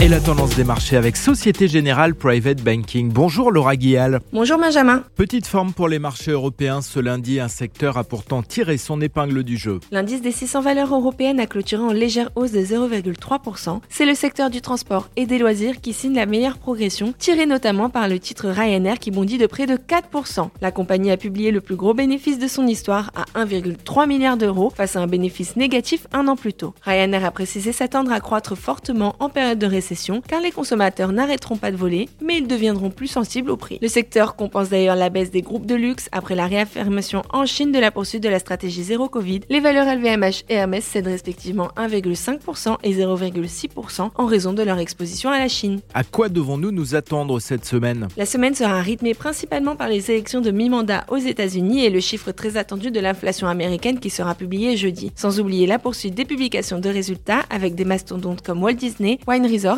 Et la tendance des marchés avec Société Générale Private Banking. Bonjour Laura Guial. Bonjour Benjamin. Petite forme pour les marchés européens ce lundi. Un secteur a pourtant tiré son épingle du jeu. L'indice des 600 valeurs européennes a clôturé en légère hausse de 0,3%. C'est le secteur du transport et des loisirs qui signe la meilleure progression, tirée notamment par le titre Ryanair qui bondit de près de 4%. La compagnie a publié le plus gros bénéfice de son histoire à 1,3 milliard d'euros face à un bénéfice négatif un an plus tôt. Ryanair a précisé s'attendre à croître fortement en période de récession car les consommateurs n'arrêteront pas de voler, mais ils deviendront plus sensibles au prix. Le secteur compense d'ailleurs la baisse des groupes de luxe après la réaffirmation en Chine de la poursuite de la stratégie zéro Covid. Les valeurs LVMH et Hermès cèdent respectivement 1,5% et 0,6% en raison de leur exposition à la Chine. À quoi devons-nous nous attendre cette semaine? La semaine sera rythmée principalement par les élections de mi-mandat aux États-Unis et le chiffre très attendu de l'inflation américaine qui sera publié jeudi. Sans oublier la poursuite des publications de résultats avec des mastodontes comme Walt Disney, Wine Resort